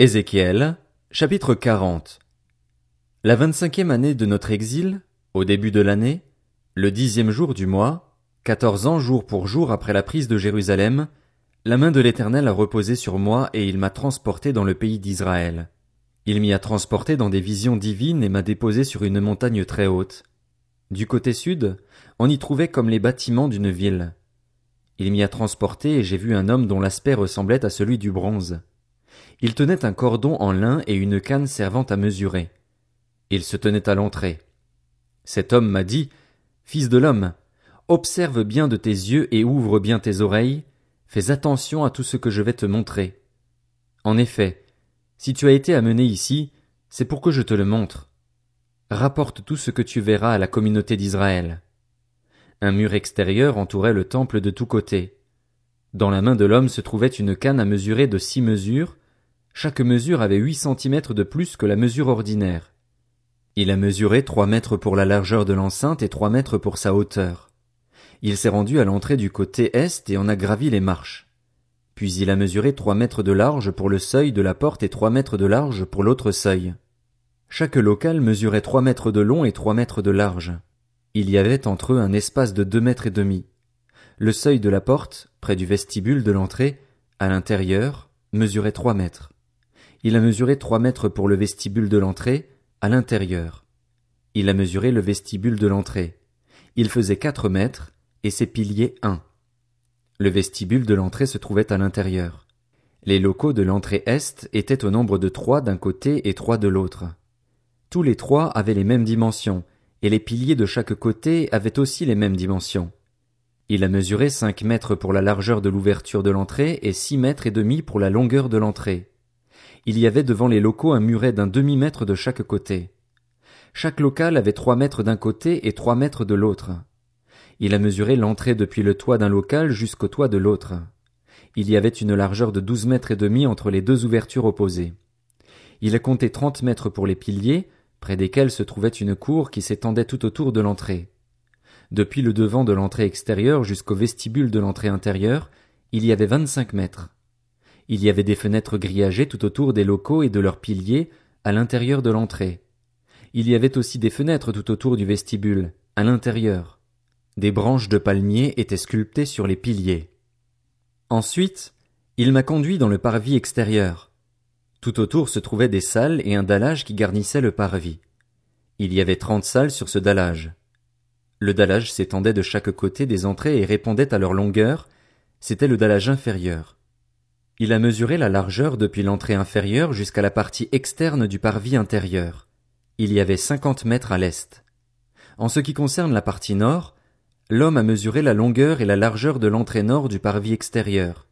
Ézéchiel, chapitre 40 La vingt-cinquième année de notre exil, au début de l'année, le dixième jour du mois, quatorze ans jour pour jour après la prise de Jérusalem, la main de l'Éternel a reposé sur moi et il m'a transporté dans le pays d'Israël. Il m'y a transporté dans des visions divines et m'a déposé sur une montagne très haute. Du côté sud, on y trouvait comme les bâtiments d'une ville. Il m'y a transporté et j'ai vu un homme dont l'aspect ressemblait à celui du bronze. Il tenait un cordon en lin et une canne servant à mesurer. Il se tenait à l'entrée. Cet homme m'a dit, Fils de l'homme, observe bien de tes yeux et ouvre bien tes oreilles, fais attention à tout ce que je vais te montrer. En effet, si tu as été amené ici, c'est pour que je te le montre. Rapporte tout ce que tu verras à la communauté d'Israël. Un mur extérieur entourait le temple de tous côtés. Dans la main de l'homme se trouvait une canne à mesurer de six mesures, chaque mesure avait huit centimètres de plus que la mesure ordinaire. Il a mesuré trois mètres pour la largeur de l'enceinte et trois mètres pour sa hauteur. Il s'est rendu à l'entrée du côté est et en a gravi les marches. Puis il a mesuré trois mètres de large pour le seuil de la porte et trois mètres de large pour l'autre seuil. Chaque local mesurait trois mètres de long et trois mètres de large. Il y avait entre eux un espace de deux mètres et demi. Le seuil de la porte, près du vestibule de l'entrée, à l'intérieur, mesurait trois mètres. Il a mesuré trois mètres pour le vestibule de l'entrée, à l'intérieur. Il a mesuré le vestibule de l'entrée. Il faisait quatre mètres, et ses piliers un. Le vestibule de l'entrée se trouvait à l'intérieur. Les locaux de l'entrée est étaient au nombre de trois d'un côté et trois de l'autre. Tous les trois avaient les mêmes dimensions, et les piliers de chaque côté avaient aussi les mêmes dimensions. Il a mesuré cinq mètres pour la largeur de l'ouverture de l'entrée et six mètres et demi pour la longueur de l'entrée il y avait devant les locaux un muret d'un demi-mètre de chaque côté. Chaque local avait trois mètres d'un côté et trois mètres de l'autre. Il a mesuré l'entrée depuis le toit d'un local jusqu'au toit de l'autre. Il y avait une largeur de douze mètres et demi entre les deux ouvertures opposées. Il a compté trente mètres pour les piliers, près desquels se trouvait une cour qui s'étendait tout autour de l'entrée. Depuis le devant de l'entrée extérieure jusqu'au vestibule de l'entrée intérieure, il y avait vingt-cinq mètres. Il y avait des fenêtres grillagées tout autour des locaux et de leurs piliers, à l'intérieur de l'entrée. Il y avait aussi des fenêtres tout autour du vestibule, à l'intérieur. Des branches de palmiers étaient sculptées sur les piliers. Ensuite, il m'a conduit dans le parvis extérieur. Tout autour se trouvaient des salles et un dallage qui garnissait le parvis. Il y avait trente salles sur ce dallage. Le dallage s'étendait de chaque côté des entrées et répondait à leur longueur, c'était le dallage inférieur. Il a mesuré la largeur depuis l'entrée inférieure jusqu'à la partie externe du parvis intérieur. Il y avait cinquante mètres à l'est. En ce qui concerne la partie nord, l'homme a mesuré la longueur et la largeur de l'entrée nord du parvis extérieur.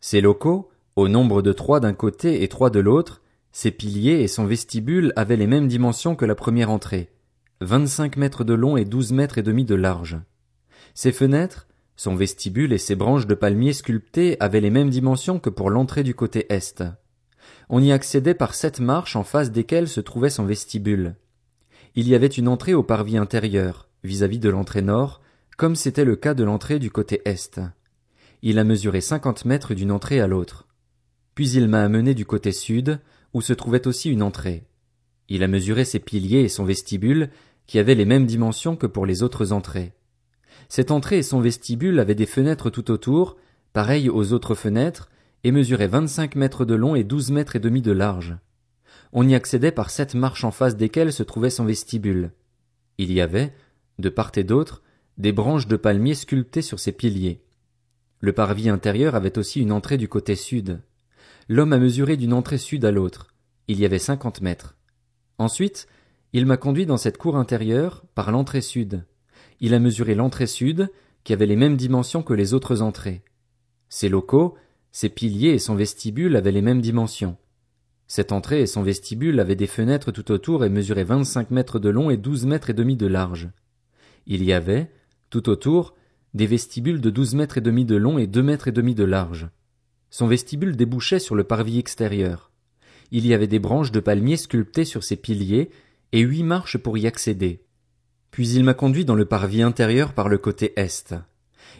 Ses locaux, au nombre de trois d'un côté et trois de l'autre, ses piliers et son vestibule avaient les mêmes dimensions que la première entrée, vingt-cinq mètres de long et douze mètres et demi de large. Ses fenêtres, son vestibule et ses branches de palmiers sculptés avaient les mêmes dimensions que pour l'entrée du côté est. On y accédait par sept marches en face desquelles se trouvait son vestibule. Il y avait une entrée au parvis intérieur, vis-à-vis de l'entrée nord, comme c'était le cas de l'entrée du côté est. Il a mesuré cinquante mètres d'une entrée à l'autre. Puis il m'a amené du côté sud, où se trouvait aussi une entrée. Il a mesuré ses piliers et son vestibule, qui avaient les mêmes dimensions que pour les autres entrées. Cette entrée et son vestibule avaient des fenêtres tout autour, pareilles aux autres fenêtres, et mesuraient vingt-cinq mètres de long et douze mètres et demi de large. On y accédait par sept marches en face desquelles se trouvait son vestibule. Il y avait, de part et d'autre, des branches de palmiers sculptées sur ses piliers. Le parvis intérieur avait aussi une entrée du côté sud. L'homme a mesuré d'une entrée sud à l'autre. Il y avait cinquante mètres. Ensuite, il m'a conduit dans cette cour intérieure par l'entrée sud il a mesuré l'entrée sud, qui avait les mêmes dimensions que les autres entrées. Ses locaux, ses piliers et son vestibule avaient les mêmes dimensions. Cette entrée et son vestibule avaient des fenêtres tout autour et mesuraient vingt-cinq mètres de long et douze mètres et demi de large. Il y avait, tout autour, des vestibules de douze mètres et demi de long et deux mètres et demi de large. Son vestibule débouchait sur le parvis extérieur. Il y avait des branches de palmiers sculptées sur ses piliers et huit marches pour y accéder. Puis il m'a conduit dans le parvis intérieur par le côté est.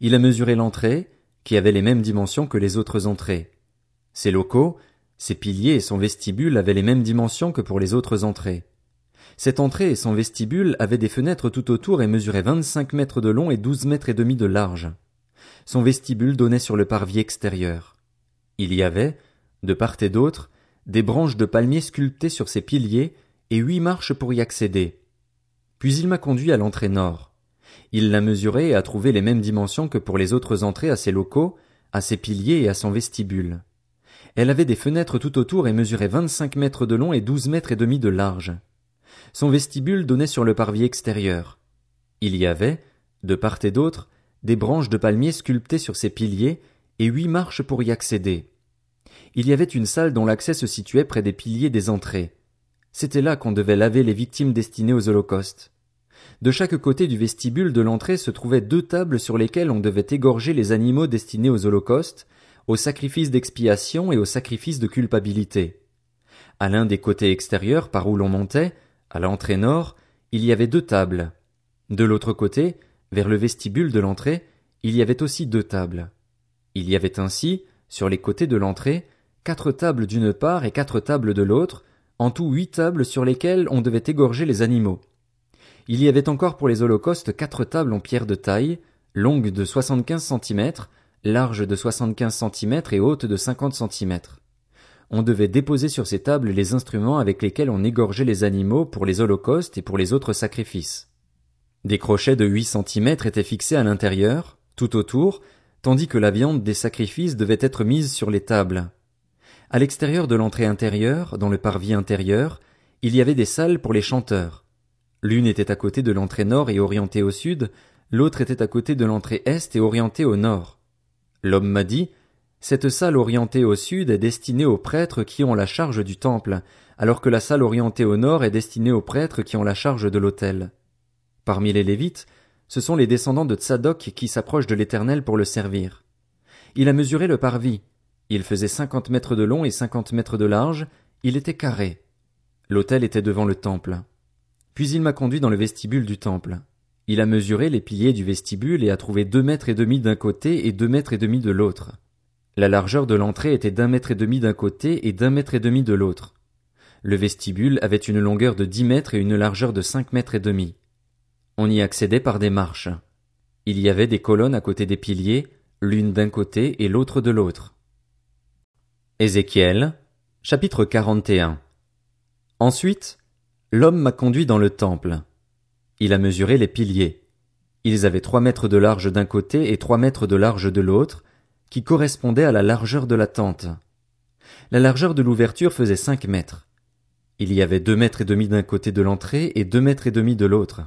Il a mesuré l'entrée, qui avait les mêmes dimensions que les autres entrées. Ses locaux, Ses piliers et son vestibule avaient les mêmes dimensions que pour les autres entrées. Cette entrée et son vestibule avaient des fenêtres tout autour et mesuraient vingt-cinq mètres de long et douze mètres et demi de large. Son vestibule donnait sur le parvis extérieur. Il y avait, de part et d'autre, des branches de palmiers sculptées sur ses piliers et huit marches pour y accéder. Puis il m'a conduit à l'entrée nord. Il l'a mesurée et a trouvé les mêmes dimensions que pour les autres entrées à ses locaux, à ses piliers et à son vestibule. Elle avait des fenêtres tout autour et mesurait vingt-cinq mètres de long et douze mètres et demi de large. Son vestibule donnait sur le parvis extérieur. Il y avait, de part et d'autre, des branches de palmiers sculptées sur ses piliers et huit marches pour y accéder. Il y avait une salle dont l'accès se situait près des piliers des entrées. C'était là qu'on devait laver les victimes destinées aux holocaustes. De chaque côté du vestibule de l'entrée se trouvaient deux tables sur lesquelles on devait égorger les animaux destinés aux holocaustes, au sacrifice d'expiation et au sacrifice de culpabilité. À l'un des côtés extérieurs par où l'on montait, à l'entrée nord, il y avait deux tables. De l'autre côté, vers le vestibule de l'entrée, il y avait aussi deux tables. Il y avait ainsi, sur les côtés de l'entrée, quatre tables d'une part et quatre tables de l'autre, en tout huit tables sur lesquelles on devait égorger les animaux. Il y avait encore pour les holocaustes quatre tables en pierre de taille, longues de soixante-quinze centimètres, large de soixante-quinze centimètres et haute de cinquante centimètres. On devait déposer sur ces tables les instruments avec lesquels on égorgeait les animaux pour les holocaustes et pour les autres sacrifices. Des crochets de huit centimètres étaient fixés à l'intérieur, tout autour, tandis que la viande des sacrifices devait être mise sur les tables. À l'extérieur de l'entrée intérieure, dans le parvis intérieur, il y avait des salles pour les chanteurs. L'une était à côté de l'entrée nord et orientée au sud, l'autre était à côté de l'entrée est et orientée au nord. L'homme m'a dit, cette salle orientée au sud est destinée aux prêtres qui ont la charge du temple, alors que la salle orientée au nord est destinée aux prêtres qui ont la charge de l'autel. Parmi les Lévites, ce sont les descendants de Tsadok qui s'approchent de l'Éternel pour le servir. Il a mesuré le parvis. Il faisait cinquante mètres de long et cinquante mètres de large, il était carré. L'autel était devant le temple. Puis il m'a conduit dans le vestibule du temple. Il a mesuré les piliers du vestibule et a trouvé deux mètres et demi d'un côté et deux mètres et demi de l'autre. La largeur de l'entrée était d'un mètre et demi d'un côté et d'un mètre et demi de l'autre. Le vestibule avait une longueur de dix mètres et une largeur de cinq mètres et demi. On y accédait par des marches. Il y avait des colonnes à côté des piliers, l'une d'un côté et l'autre de l'autre. Ézéchiel, chapitre 41. Ensuite, l'homme m'a conduit dans le temple. Il a mesuré les piliers. Ils avaient trois mètres de large d'un côté et trois mètres de large de l'autre, qui correspondaient à la largeur de la tente. La largeur de l'ouverture faisait cinq mètres. Il y avait deux mètres et demi d'un côté de l'entrée et deux mètres et demi de l'autre.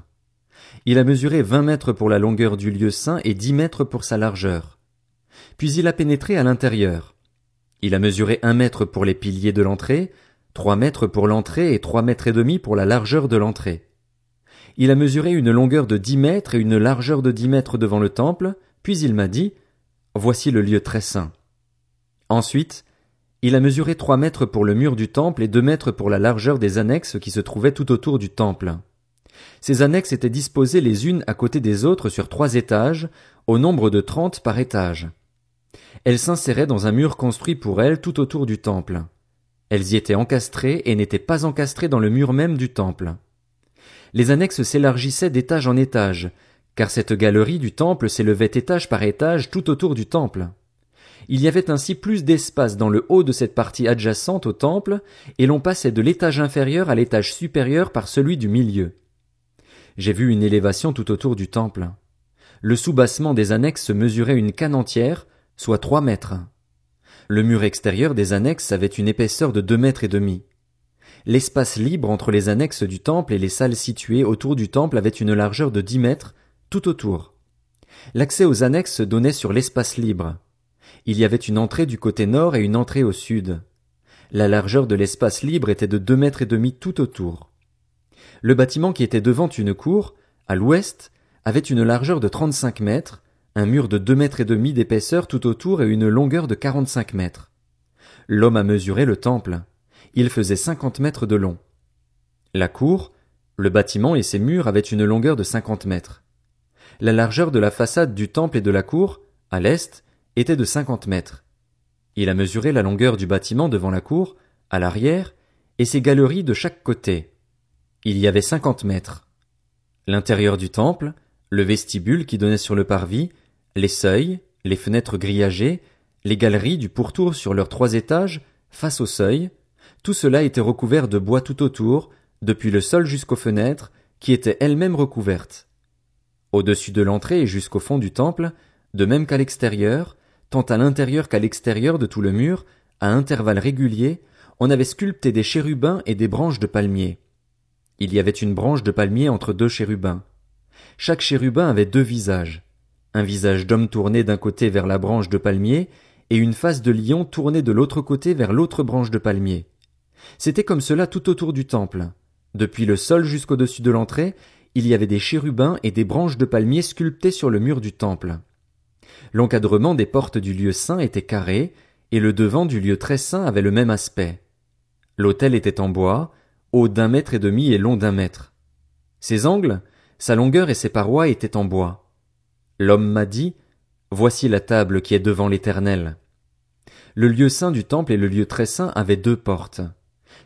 Il a mesuré vingt mètres pour la longueur du lieu saint et dix mètres pour sa largeur. Puis il a pénétré à l'intérieur. Il a mesuré un mètre pour les piliers de l'entrée, trois mètres pour l'entrée et trois mètres et demi pour la largeur de l'entrée. Il a mesuré une longueur de dix mètres et une largeur de dix mètres devant le temple, puis il m'a dit, Voici le lieu très saint. Ensuite, il a mesuré trois mètres pour le mur du temple et deux mètres pour la largeur des annexes qui se trouvaient tout autour du temple. Ces annexes étaient disposées les unes à côté des autres sur trois étages, au nombre de trente par étage. Elles s'inséraient dans un mur construit pour elles tout autour du temple. Elles y étaient encastrées et n'étaient pas encastrées dans le mur même du temple les annexes s'élargissaient d'étage en étage, car cette galerie du temple s'élevait étage par étage tout autour du temple. Il y avait ainsi plus d'espace dans le haut de cette partie adjacente au temple, et l'on passait de l'étage inférieur à l'étage supérieur par celui du milieu. J'ai vu une élévation tout autour du temple. Le soubassement des annexes mesurait une canne entière, soit trois mètres. Le mur extérieur des annexes avait une épaisseur de deux mètres et demi. L'espace libre entre les annexes du temple et les salles situées autour du temple avait une largeur de dix mètres tout autour. L'accès aux annexes donnait sur l'espace libre. Il y avait une entrée du côté nord et une entrée au sud. La largeur de l'espace libre était de deux mètres et demi tout autour. Le bâtiment qui était devant une cour, à l'ouest, avait une largeur de trente-cinq mètres, un mur de deux mètres et demi d'épaisseur tout autour et une longueur de quarante-cinq mètres. L'homme a mesuré le temple. Il faisait cinquante mètres de long. La cour, le bâtiment et ses murs avaient une longueur de cinquante mètres. La largeur de la façade du temple et de la cour, à l'est, était de cinquante mètres. Il a mesuré la longueur du bâtiment devant la cour, à l'arrière, et ses galeries de chaque côté. Il y avait cinquante mètres. L'intérieur du temple, le vestibule qui donnait sur le parvis, les seuils, les fenêtres grillagées, les galeries du pourtour sur leurs trois étages, face au seuil, tout cela était recouvert de bois tout autour, depuis le sol jusqu'aux fenêtres, qui étaient elles-mêmes recouvertes. Au-dessus de l'entrée et jusqu'au fond du temple, de même qu'à l'extérieur, tant à l'intérieur qu'à l'extérieur de tout le mur, à intervalles réguliers, on avait sculpté des chérubins et des branches de palmiers. Il y avait une branche de palmier entre deux chérubins. Chaque chérubin avait deux visages. Un visage d'homme tourné d'un côté vers la branche de palmier, et une face de lion tournée de l'autre côté vers l'autre branche de palmier. C'était comme cela tout autour du temple. Depuis le sol jusqu'au-dessus de l'entrée, il y avait des chérubins et des branches de palmier sculptées sur le mur du temple. L'encadrement des portes du lieu saint était carré, et le devant du lieu très saint avait le même aspect. L'autel était en bois, haut d'un mètre et demi et long d'un mètre. Ses angles, sa longueur et ses parois étaient en bois. L'homme m'a dit, Voici la table qui est devant l'Éternel. Le lieu saint du temple et le lieu très saint avaient deux portes.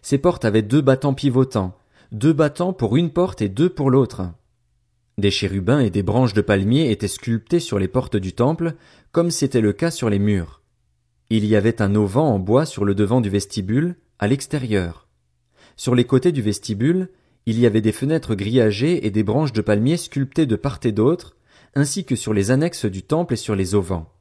Ces portes avaient deux battants pivotants, deux battants pour une porte et deux pour l'autre. Des chérubins et des branches de palmier étaient sculptés sur les portes du temple, comme c'était le cas sur les murs. Il y avait un auvent en bois sur le devant du vestibule, à l'extérieur. Sur les côtés du vestibule, il y avait des fenêtres grillagées et des branches de palmier sculptées de part et d'autre, ainsi que sur les annexes du temple et sur les auvents.